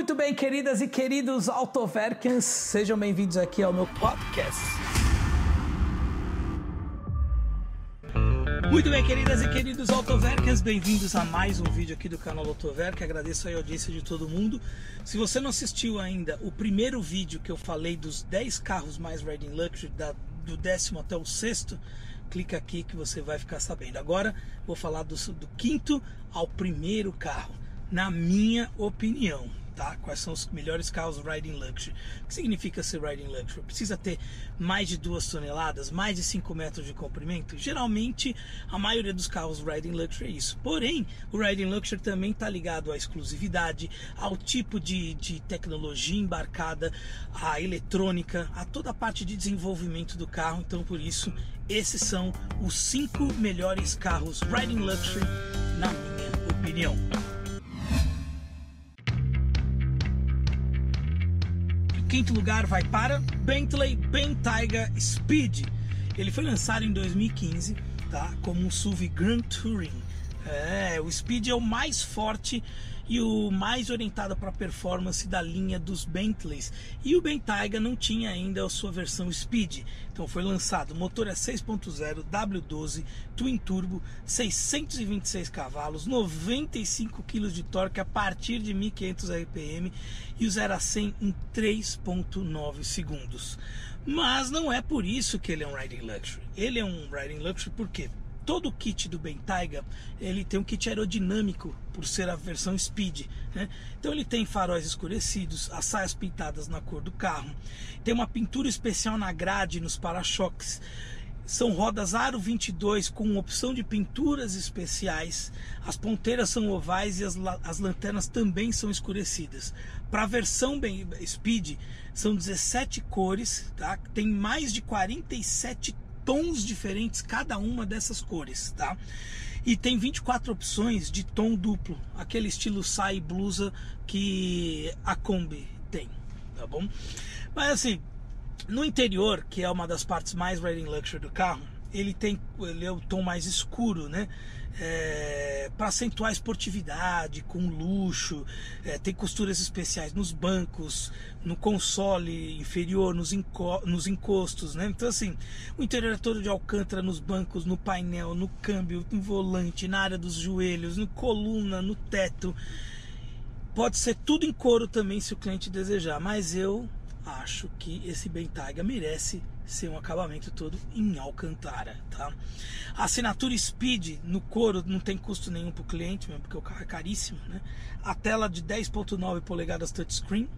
Muito bem, queridas e queridos Autoverkens, sejam bem-vindos aqui ao meu podcast. Muito bem, queridas e queridos Autoverkens, bem-vindos a mais um vídeo aqui do canal Autoverk. Agradeço a audiência de todo mundo. Se você não assistiu ainda o primeiro vídeo que eu falei dos 10 carros mais Riding Luxury, da, do décimo até o sexto, clica aqui que você vai ficar sabendo. Agora vou falar do, do quinto ao primeiro carro, na minha opinião tá? Quais são os melhores carros riding luxury? O que significa ser riding luxury? Precisa ter mais de duas toneladas, mais de 5 metros de comprimento? Geralmente, a maioria dos carros riding luxury é isso. Porém, o riding luxury também está ligado à exclusividade, ao tipo de, de tecnologia embarcada, à eletrônica, a toda a parte de desenvolvimento do carro. Então, por isso, esses são os cinco melhores carros riding luxury, na minha opinião. Quinto lugar vai para Bentley Bentayga Speed. Ele foi lançado em 2015, tá? Como um SUV Grand Touring. É, o Speed é o mais forte e o mais orientado para performance da linha dos Bentleys. E o Bentayga não tinha ainda a sua versão Speed, então foi lançado. O motor é 6.0 W12 Twin Turbo, 626 cavalos, 95 kg de torque a partir de 1500 RPM e o 0 a 100 em 3.9 segundos. Mas não é por isso que ele é um riding luxury. Ele é um riding luxury por quê? Todo o kit do Bentayga ele tem um kit aerodinâmico por ser a versão Speed, né? Então ele tem faróis escurecidos, as saias pintadas na cor do carro, tem uma pintura especial na grade nos para-choques. São rodas Aro 22 com opção de pinturas especiais. As ponteiras são ovais e as, as lanternas também são escurecidas. Para a versão Speed, são 17 cores, tá? tem mais de 47 tons diferentes cada uma dessas cores, tá? E tem 24 opções de tom duplo, aquele estilo sai blusa que a Kombi tem, tá bom? Mas assim, no interior, que é uma das partes mais riding luxury do carro, ele tem ele é o tom mais escuro, né? É, para acentuar a esportividade, com luxo, é, tem costuras especiais nos bancos, no console inferior, nos, enco nos encostos, né? Então assim, o interior é todo de alcântara nos bancos, no painel, no câmbio, no volante, na área dos joelhos, no coluna, no teto. Pode ser tudo em couro também se o cliente desejar, mas eu acho que esse Bentayga merece ser um acabamento todo em alcantara, tá? A assinatura Speed no couro não tem custo nenhum para o cliente, mesmo porque o carro é caríssimo, né? A tela de 10.9 polegadas touchscreen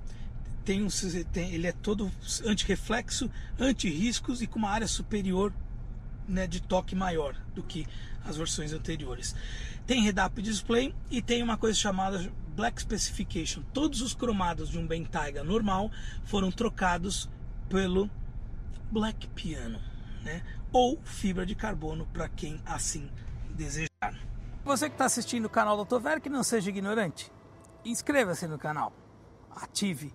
tem um, tem, ele é todo anti-reflexo, anti-riscos e com uma área superior né, de toque maior do que as versões anteriores. Tem head-up display e tem uma coisa chamada Black Specification. Todos os cromados de um Bentayga normal foram trocados pelo Black Piano, né? Ou fibra de carbono para quem assim desejar. Você que está assistindo o canal do Autover, que não seja ignorante, inscreva-se no canal, ative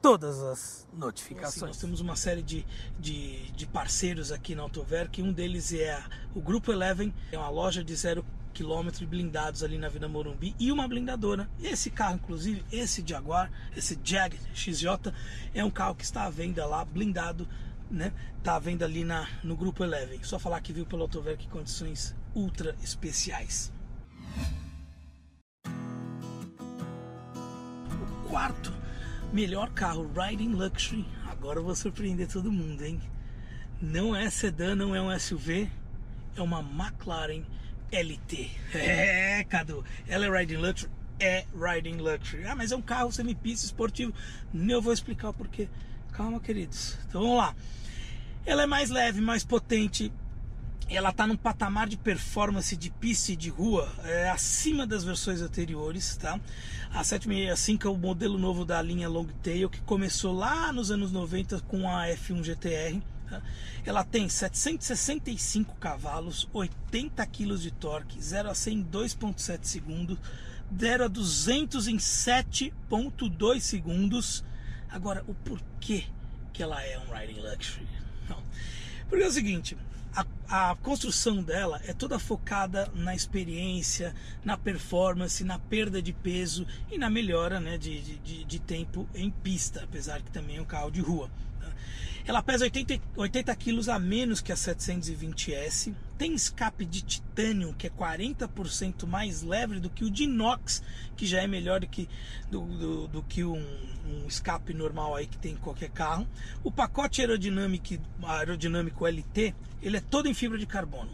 todas as notificações. Assim, nós temos uma série de, de, de parceiros aqui na Autover, que um deles é o Grupo Eleven, é uma loja de zero quilômetros blindados ali na Vila Morumbi e uma blindadora. Esse carro, inclusive, esse Jaguar, esse Jag XJ, é um carro que está à venda lá, blindado né? Tá à venda ali na, no grupo Eleven. Só falar que viu pelo Autover que condições ultra especiais. O quarto melhor carro Riding Luxury. Agora eu vou surpreender todo mundo, hein? Não é sedã, não é um SUV, é uma McLaren LT. É, Cadu, ela é Riding Luxury? É Riding Luxury. Ah, mas é um carro semipista esportivo. Eu vou explicar o porquê. Calma, queridos. Então vamos lá. Ela é mais leve, mais potente. Ela está num patamar de performance de pista e de rua é, acima das versões anteriores, tá? A 765 é o modelo novo da linha Longtail que começou lá nos anos 90 com a F1 GTR. Tá? Ela tem 765 cavalos, 80 kg de torque, 0 a 100 em 2.7 segundos, 0 a 200 em 7.2 segundos. Agora, o porquê que ela é um riding luxury? Não. Porque é o seguinte, a, a, construção dela é toda focada na experiência, na performance, na perda de peso e na melhora né, de, de, de tempo em pista, apesar que também é um carro de rua. Ela pesa 80, 80 quilos a menos que a 720S, tem escape de titânio que é 40% mais leve do que o de inox, que já é melhor do que, do, do, do que um, um, escape normal aí que tem em qualquer carro. O pacote aerodinâmico, aerodinâmico LT, ele é todo em fibra de carbono.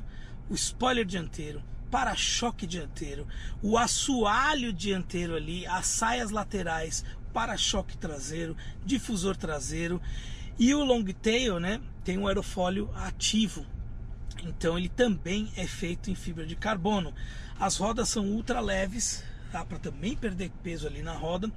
O spoiler dianteiro, para-choque dianteiro, o assoalho dianteiro ali, as saias laterais, para-choque traseiro, difusor traseiro e o long tail, né, tem um aerofólio ativo. Então ele também é feito em fibra de carbono. As rodas são ultra leves, dá para também perder peso ali na roda.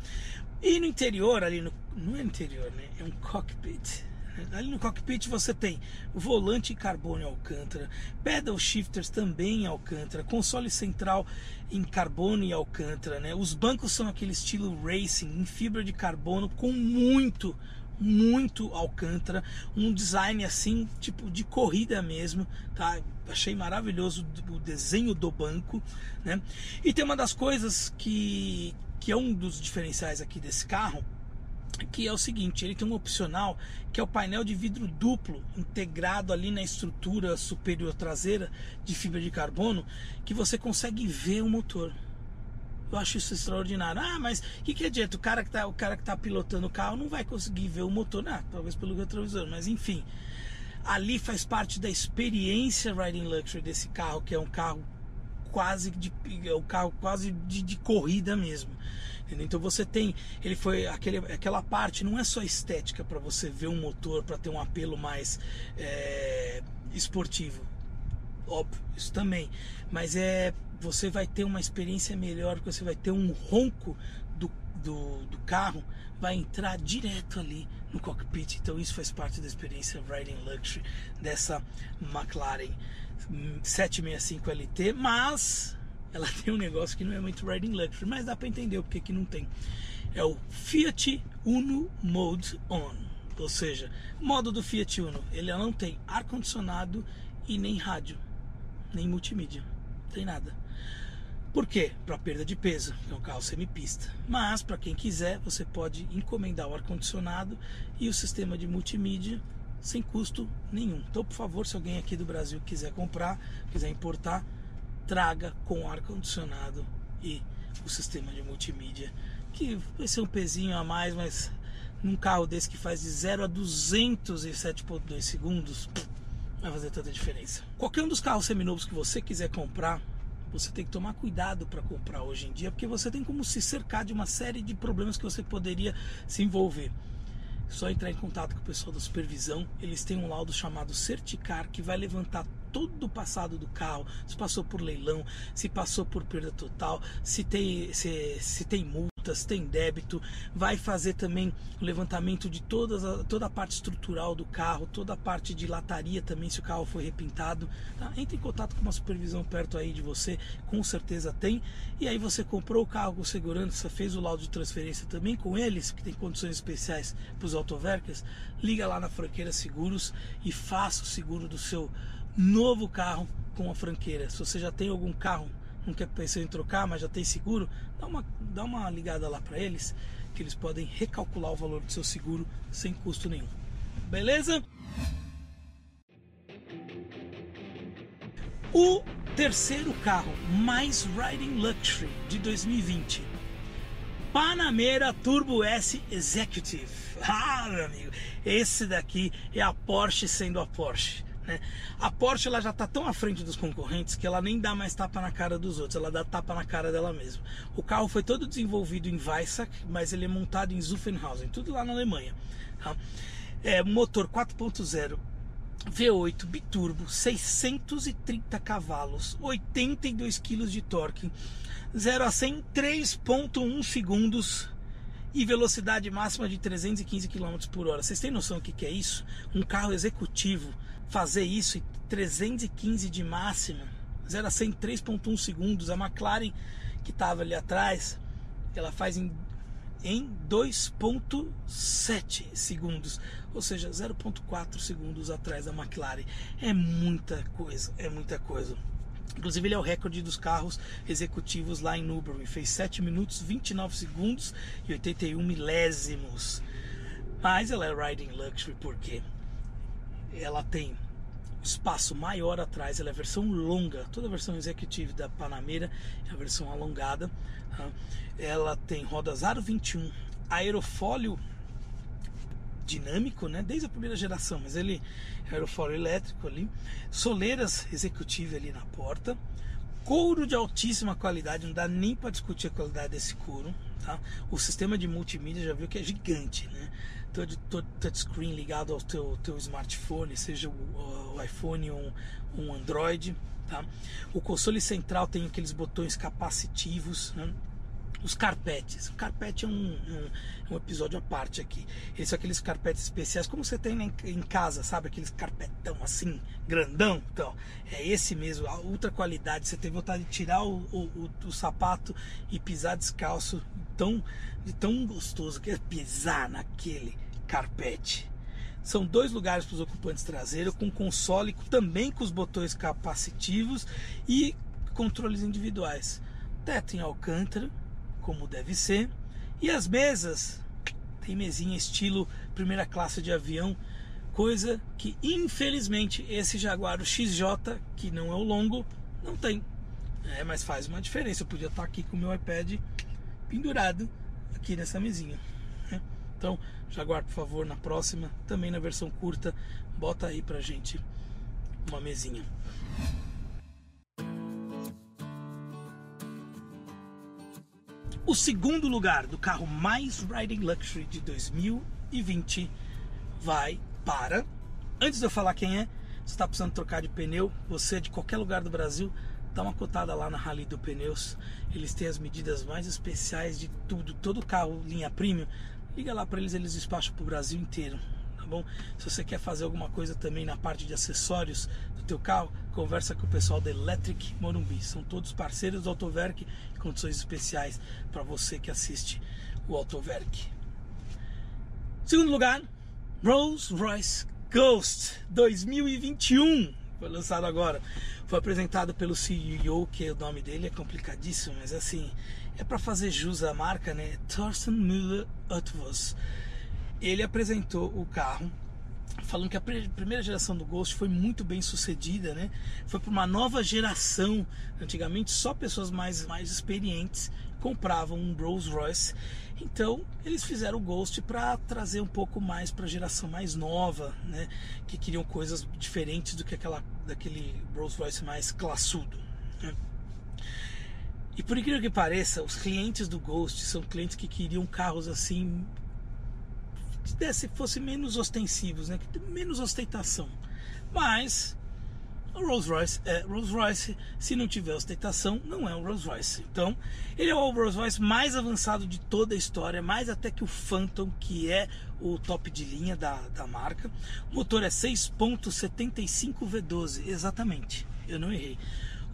E no interior, ali no, não é interior, né? É um cockpit. Ali no cockpit você tem volante em carbono em alcântara, pedal shifters também em alcântara, console central em carbono e alcântara, né? Os bancos são aquele estilo racing em fibra de carbono com muito muito Alcântara, um design assim, tipo de corrida mesmo, tá? Achei maravilhoso o desenho do banco, né? E tem uma das coisas que, que é um dos diferenciais aqui desse carro, que é o seguinte, ele tem um opcional que é o painel de vidro duplo integrado ali na estrutura superior traseira de fibra de carbono, que você consegue ver o motor. Eu acho isso extraordinário. Ah, mas o que, que adianta? O cara que, tá, o cara que tá pilotando o carro não vai conseguir ver o motor. Ah, talvez pelo retrovisor, mas enfim. Ali faz parte da experiência Riding Luxury desse carro, que é um carro quase de é um carro quase de, de corrida mesmo. Entendeu? Então você tem, ele foi aquele, aquela parte não é só estética para você ver um motor para ter um apelo mais é, esportivo, óbvio, isso também, mas é você vai ter uma experiência melhor, você vai ter um ronco do, do, do, carro, vai entrar direto ali no cockpit. Então isso faz parte da experiência Riding Luxury dessa McLaren 765 LT, mas ela tem um negócio que não é muito Riding Luxury, mas dá para entender o porquê que não tem. É o Fiat Uno Mode On, ou seja, modo do Fiat Uno, ele não tem ar condicionado e nem rádio, nem multimídia, tem nada. Por quê? Para perda de peso, é um carro semipista. Mas para quem quiser, você pode encomendar o ar condicionado e o sistema de multimídia sem custo nenhum. Então, por favor, se alguém aqui do Brasil quiser comprar, quiser importar, traga com ar condicionado e o sistema de multimídia, que vai ser um pezinho a mais, mas num carro desse que faz de 0 a 207.2 segundos, vai fazer tanta diferença. Qualquer um dos carros seminovos que você quiser comprar, você tem que tomar cuidado para comprar hoje em dia, porque você tem como se cercar de uma série de problemas que você poderia se envolver. Só entrar em contato com o pessoal da supervisão, eles têm um laudo chamado Certicar que vai levantar todo o passado do carro, se passou por leilão, se passou por perda total, se tem, se, se tem multa multas, tem débito, vai fazer também o levantamento de todas a, toda a parte estrutural do carro, toda a parte de lataria também, se o carro foi repintado. Tá? Entre em contato com uma supervisão perto aí de você, com certeza tem. E aí você comprou o carro com segurança, fez o laudo de transferência também com eles, que tem condições especiais para os autovercas, liga lá na Franqueira Seguros e faça o seguro do seu novo carro com a franqueira. Se você já tem algum carro não quer pensar em trocar, mas já tem seguro, dá uma, dá uma ligada lá para eles, que eles podem recalcular o valor do seu seguro sem custo nenhum. Beleza? O terceiro carro mais riding luxury de 2020. Panamera Turbo S Executive. Ah, meu amigo, esse daqui é a Porsche sendo a Porsche. Né? A Porsche ela já está tão à frente dos concorrentes que ela nem dá mais tapa na cara dos outros, ela dá tapa na cara dela mesma. O carro foi todo desenvolvido em Weissach, mas ele é montado em Zuffenhausen, tudo lá na Alemanha. Tá? É, motor 4.0 V8 biturbo, 630 cavalos, 82 kg de torque, 0 a 100 3.1 segundos e velocidade máxima de 315 km por hora. Vocês têm noção do que é isso? Um carro executivo fazer isso em 315 de máxima, 0 a 100 3.1 segundos. A McLaren que estava ali atrás, ela faz em, em 2.7 segundos, ou seja, 0.4 segundos atrás da McLaren. É muita coisa, é muita coisa. Inclusive ele é o recorde dos carros executivos lá em Newbury. Fez 7 minutos, 29 segundos e 81 milésimos. Mas ela é Riding Luxury porque ela tem espaço maior atrás, ela é a versão longa. Toda a versão executive da Panamera é a versão alongada. Tá? Ela tem rodas aro 21, aerofólio dinâmico, né? Desde a primeira geração, mas ele é aerofólio elétrico ali, soleiras executive ali na porta, couro de altíssima qualidade, não dá nem para discutir a qualidade desse couro, tá? O sistema de multimídia já viu que é gigante, né? Todo, touchscreen ligado ao teu, teu smartphone, seja o, o iPhone ou um, um Android, tá? O console central tem aqueles botões capacitivos, né? os carpetes. O carpete é um, um, um, episódio à parte aqui. Eles são aqueles carpetes especiais, como você tem em casa, sabe? Aqueles carpetão assim, grandão. Então, é esse mesmo, a ultra qualidade. Você tem vontade de tirar o, o, o, o sapato e pisar descalço. Tão, tão gostoso que é pisar naquele carpete. São dois lugares para os ocupantes traseiros, com console também com os botões capacitivos e controles individuais. Teto em alcântara, como deve ser. E as mesas, tem mesinha estilo primeira classe de avião, coisa que infelizmente esse Jaguar XJ, que não é o longo, não tem. É, mas faz uma diferença. Eu podia estar aqui com o meu iPad pendurado aqui nessa mesinha. Então, Jaguar, por favor, na próxima, também na versão curta, bota aí pra gente uma mesinha. O segundo lugar do carro mais Riding Luxury de 2020 vai para. Antes de eu falar quem é, você está precisando trocar de pneu, você de qualquer lugar do Brasil, dá uma cotada lá na Rally do Pneus. Eles têm as medidas mais especiais de tudo, todo carro linha premium. Liga lá para eles, eles despacham para o Brasil inteiro tá bom? Se você quer fazer alguma coisa também na parte de acessórios do teu carro, conversa com o pessoal da Electric Morumbi. São todos parceiros do Autoverk condições especiais para você que assiste o Autoverk. Segundo lugar, Rolls Royce Ghost 2021 foi lançado agora. Foi apresentado pelo CEO, que o nome dele é complicadíssimo, mas assim, é para fazer jus à marca, né? Thorsten Müller Utvos ele apresentou o carro falando que a primeira geração do Ghost foi muito bem sucedida, né? Foi para uma nova geração. Antigamente só pessoas mais, mais experientes compravam um Rolls Royce. Então eles fizeram o Ghost para trazer um pouco mais para a geração mais nova, né? Que queriam coisas diferentes do que aquela daquele Rolls Royce mais classudo. Né? E por incrível que pareça, os clientes do Ghost são clientes que queriam carros assim que desse, fosse menos ostensivos, né? que menos ostentação. Mas o Rolls Royce é Rolls Royce, se não tiver ostentação, não é um Rolls Royce. Então, ele é o Rolls Royce mais avançado de toda a história, mais até que o Phantom, que é o top de linha da, da marca. O motor é 6.75 V12, exatamente, eu não errei.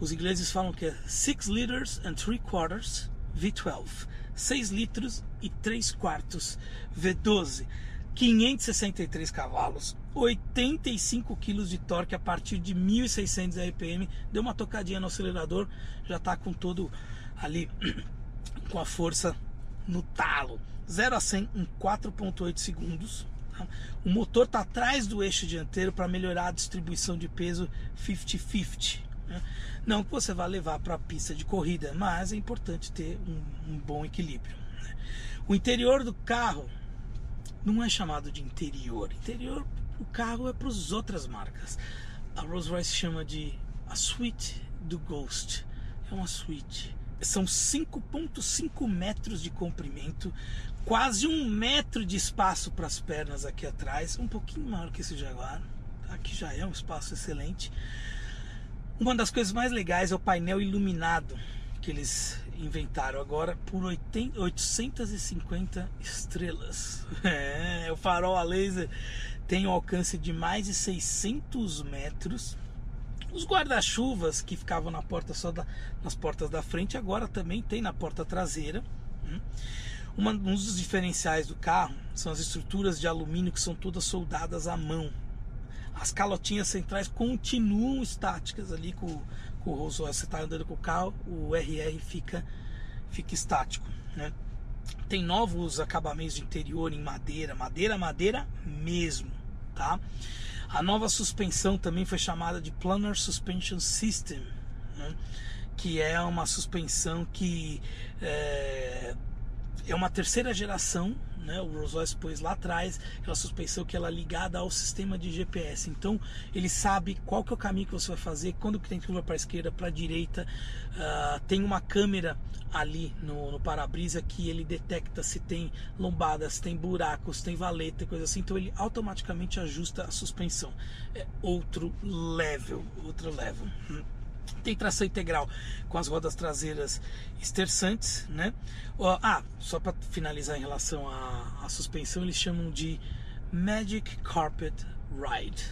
Os ingleses falam que é 6 liters and 3 quarters V12. 6 litros e 3 quartos V12, 563 cavalos, 85 kg de torque a partir de 1600 RPM, deu uma tocadinha no acelerador, já está com todo ali com a força no talo. 0 a 100 em 4.8 segundos. Tá? O motor está atrás do eixo dianteiro para melhorar a distribuição de peso 50-50. Né? Não que você vá levar para a pista de corrida, mas é importante ter um, um bom equilíbrio. Né? O interior do carro não é chamado de interior. Interior, o carro é para as outras marcas. A Rolls-Royce chama de a suite do Ghost. É uma suite. São 5,5 metros de comprimento, quase um metro de espaço para as pernas aqui atrás, um pouquinho maior que esse Jaguar. Aqui já é um espaço excelente. Uma das coisas mais legais é o painel iluminado que eles inventaram agora por 850 estrelas. É, o farol a laser tem um alcance de mais de 600 metros. Os guarda-chuvas que ficavam na porta só da, nas portas da frente agora também tem na porta traseira. Hum. Uma, um dos diferenciais do carro são as estruturas de alumínio que são todas soldadas à mão. As calotinhas centrais continuam estáticas ali com, com o Rolls Royce. Você está andando com o carro, o RR fica, fica estático. Né? Tem novos acabamentos de interior em madeira, madeira, madeira mesmo, tá? A nova suspensão também foi chamada de Planar Suspension System, né? que é uma suspensão que é, é uma terceira geração né? O Rolls Royce pôs lá atrás aquela suspensão que ela é ligada ao sistema de GPS. Então ele sabe qual que é o caminho que você vai fazer, quando que tem curva para esquerda, para direita. Uh, tem uma câmera ali no, no para-brisa que ele detecta se tem lombadas, se tem buracos, tem valeta, coisa assim. Então ele automaticamente ajusta a suspensão. É outro level, outro level. Hum. Tem tração integral com as rodas traseiras esterçantes, né? Ah, só para finalizar em relação à, à, suspensão, eles chamam de Magic Carpet Ride.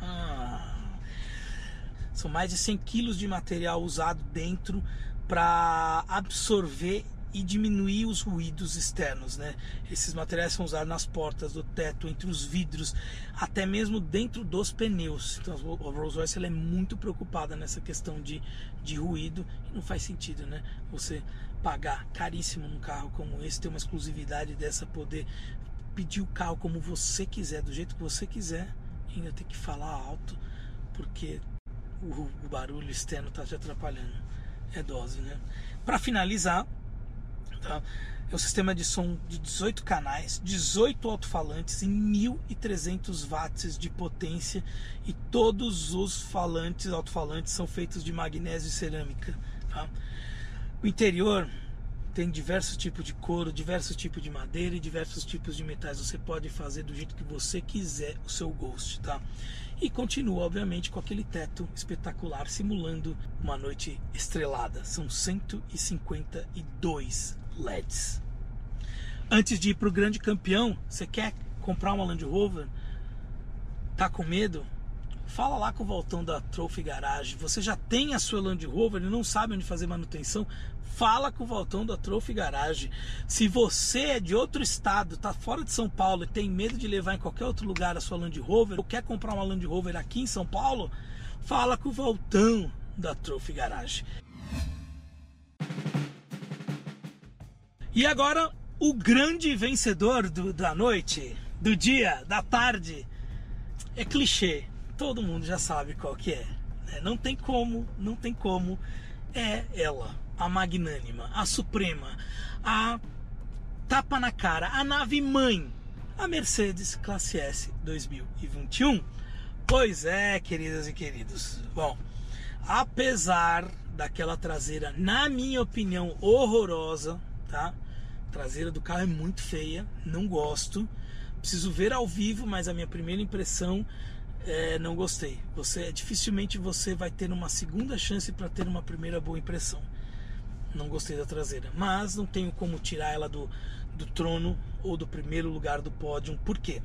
Ah, são mais de 100 quilos de material usado dentro para absorver e diminuir os ruídos externos, né? Esses materiais são usados nas portas do teto, entre os vidros, até mesmo dentro dos pneus. Então a Rolls-Royce é muito preocupada nessa questão de, de ruído e não faz sentido, né? Você pagar caríssimo num carro como esse, ter uma exclusividade dessa, poder pedir o carro como você quiser, do jeito que você quiser, e ainda ter que falar alto, porque o, o barulho externo está te atrapalhando. É dose, né? Para finalizar, Tá? É um sistema de som de 18 canais, 18 alto-falantes e 1.300 watts de potência e todos os falantes, alto-falantes são feitos de magnésio e cerâmica. Tá? O interior tem diversos tipos de couro, diversos tipos de madeira e diversos tipos de metais. Você pode fazer do jeito que você quiser o seu Ghost, tá? E continua, obviamente, com aquele teto espetacular, simulando uma noite estrelada. São 152 LEDs. Antes de ir para o grande campeão, você quer comprar uma Land Rover? Tá com medo? Fala lá com o Valtão da Trophy Garage. Você já tem a sua Land Rover e não sabe onde fazer manutenção? Fala com o Valtão da Trophy Garage. Se você é de outro estado, tá fora de São Paulo e tem medo de levar em qualquer outro lugar a sua Land Rover, ou quer comprar uma Land Rover aqui em São Paulo, fala com o Valtão da Trophy Garage. E agora, o grande vencedor do, da noite, do dia, da tarde, é clichê. Todo mundo já sabe qual que é. Né? Não tem como, não tem como. É ela, a magnânima, a suprema, a tapa na cara, a nave mãe, a Mercedes Classe S 2021. Pois é, queridas e queridos. Bom, apesar daquela traseira, na minha opinião, horrorosa, tá? Traseira do carro é muito feia, não gosto. Preciso ver ao vivo, mas a minha primeira impressão é, não gostei. Você dificilmente você vai ter uma segunda chance para ter uma primeira boa impressão. Não gostei da traseira, mas não tenho como tirar ela do, do trono ou do primeiro lugar do pódio. Por quê?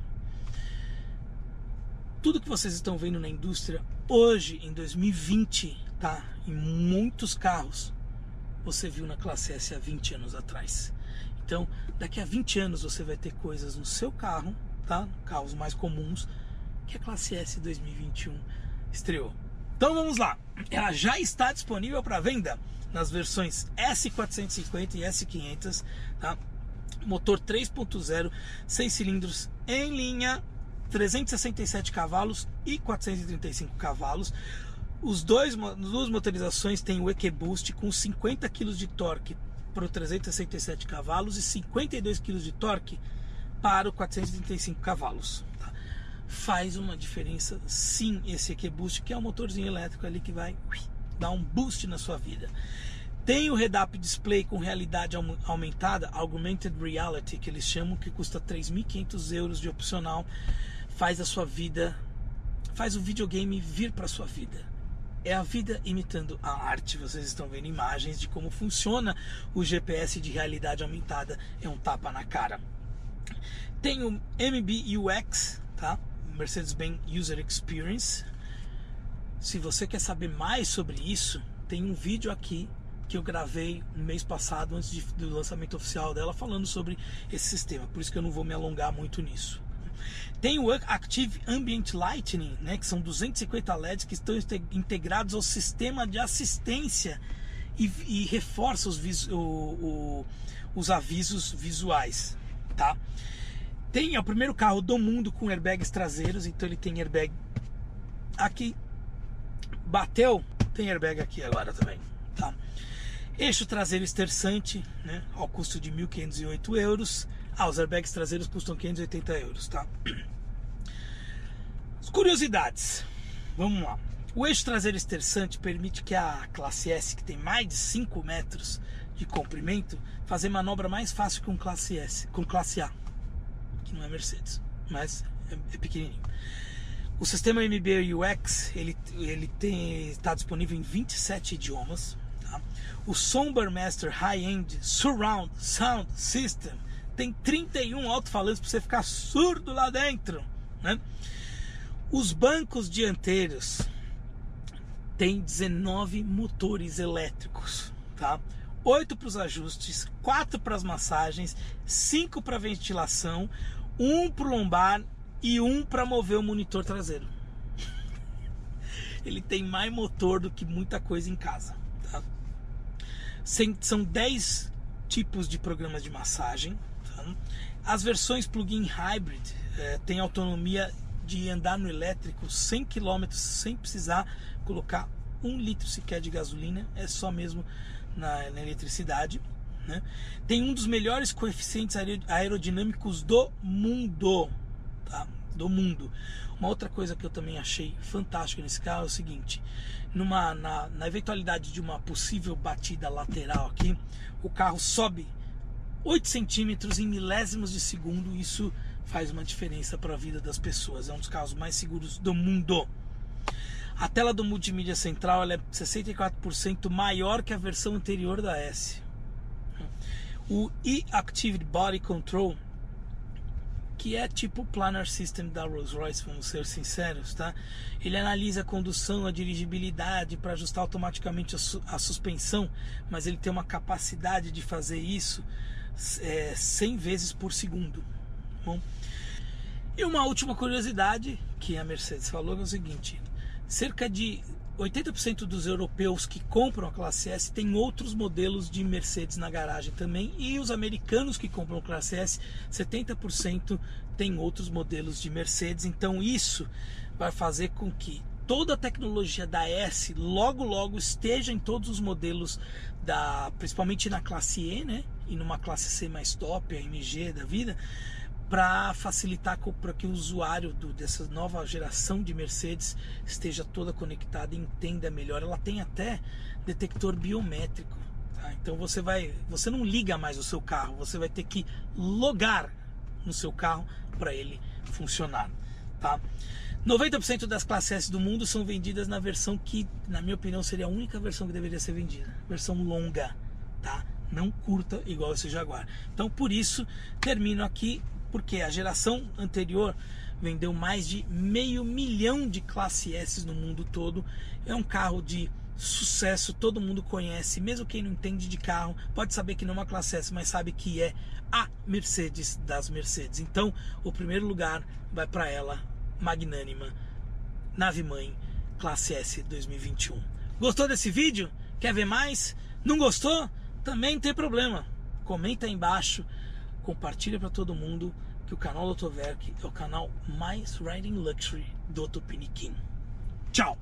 Tudo que vocês estão vendo na indústria hoje, em 2020, tá? Em muitos carros, você viu na classe S há 20 anos atrás. Então, daqui a 20 anos você vai ter coisas no seu carro, tá? Carros mais comuns que a classe S 2021 estreou. Então vamos lá. Ela já está disponível para venda nas versões S450 e S500, tá? Motor 3.0, 6 cilindros em linha, 367 cavalos e 435 cavalos. Os dois, as duas motorizações têm o EQ-Boost com 50 kg de torque para o 367 cavalos e 52 kg de torque para o 435 cavalos. Tá? Faz uma diferença sim esse EQ-Boost, que é um motorzinho elétrico ali que vai dar um boost na sua vida. Tem o Redap Display com realidade aumentada, Augmented Reality, que eles chamam, que custa 3.500 euros de opcional. Faz a sua vida, faz o videogame vir para sua vida é a vida imitando a arte. Vocês estão vendo imagens de como funciona o GPS de realidade aumentada. É um tapa na cara. Tem o MBUX, tá? Mercedes-Benz User Experience. Se você quer saber mais sobre isso, tem um vídeo aqui que eu gravei no mês passado, antes de, do lançamento oficial dela, falando sobre esse sistema. Por isso que eu não vou me alongar muito nisso. Tem o Active Ambient Lighting, né, que são 250 LEDs que estão integrados ao sistema de assistência e, e reforça os, o, o, os avisos visuais, tá? Tem é o primeiro carro do mundo com airbags traseiros, então ele tem airbag aqui, bateu, tem airbag aqui agora também, tá? Eixo traseiro esterçante, né, ao custo de 1.508 euros. Ah, os airbags traseiros custam 580 euros, tá? As curiosidades, vamos lá. O eixo traseiro esterçante permite que a classe S, que tem mais de 5 metros de comprimento, fazer manobra mais fácil com classe S, com classe A que não é Mercedes, mas é, é pequenininho. O sistema MBUX UX ele, ele tem, está disponível em 27 idiomas. Tá? O Somber Master High-End Surround Sound System tem 31 alto-falantes para você ficar surdo lá dentro. Né? Os bancos dianteiros têm 19 motores elétricos. Tá? 8 para os ajustes, 4 para as massagens, 5 para ventilação, um para o lombar e um para mover o monitor traseiro. Ele tem mais motor do que muita coisa em casa. Tá? São 10 tipos de programas de massagem. Tá? As versões plug-in hybrid é, têm autonomia de andar no elétrico 100 km sem precisar colocar um litro sequer de gasolina, é só mesmo na, na eletricidade. Né? Tem um dos melhores coeficientes aerodinâmicos do mundo, tá? Do mundo. Uma outra coisa que eu também achei fantástica nesse carro é o seguinte: numa, na, na eventualidade de uma possível batida lateral aqui, o carro sobe 8 centímetros em milésimos de segundo. Isso faz uma diferença para a vida das pessoas. É um dos carros mais seguros do mundo. A tela do multimídia central é 64% maior que a versão anterior da S. O e-Active Body Control, que é tipo o Planar System da Rolls-Royce, vamos ser sinceros, tá? Ele analisa a condução, a dirigibilidade para ajustar automaticamente a, su a, suspensão, mas ele tem uma capacidade de fazer isso é, 100 vezes por segundo. Bom, e uma última curiosidade que a Mercedes falou é o seguinte: cerca de 80% dos europeus que compram a classe S têm outros modelos de Mercedes na garagem também, e os americanos que compram a classe S, 70% têm outros modelos de Mercedes. Então isso vai fazer com que toda a tecnologia da S logo logo esteja em todos os modelos da, principalmente na classe E, né? E numa classe C mais top, a MG da vida, para facilitar para que o usuário do, dessa nova geração de Mercedes esteja toda conectada e entenda melhor. Ela tem até detector biométrico. Tá? Então você vai, você não liga mais o seu carro, você vai ter que logar no seu carro para ele funcionar. Tá? 90% das classes S do mundo são vendidas na versão que, na minha opinião, seria a única versão que deveria ser vendida, versão longa, tá? Não curta igual esse Jaguar. Então, por isso, termino aqui porque a geração anterior vendeu mais de meio milhão de classe S no mundo todo. É um carro de sucesso, todo mundo conhece, mesmo quem não entende de carro, pode saber que não é uma classe S, mas sabe que é a Mercedes das Mercedes. Então, o primeiro lugar vai para ela, magnânima, nave mãe, classe S 2021. Gostou desse vídeo? Quer ver mais? Não gostou? Também não tem problema. Comenta aí embaixo compartilha para todo mundo que o canal do Verk é o canal mais Riding Luxury do Tupiniquim. Tchau!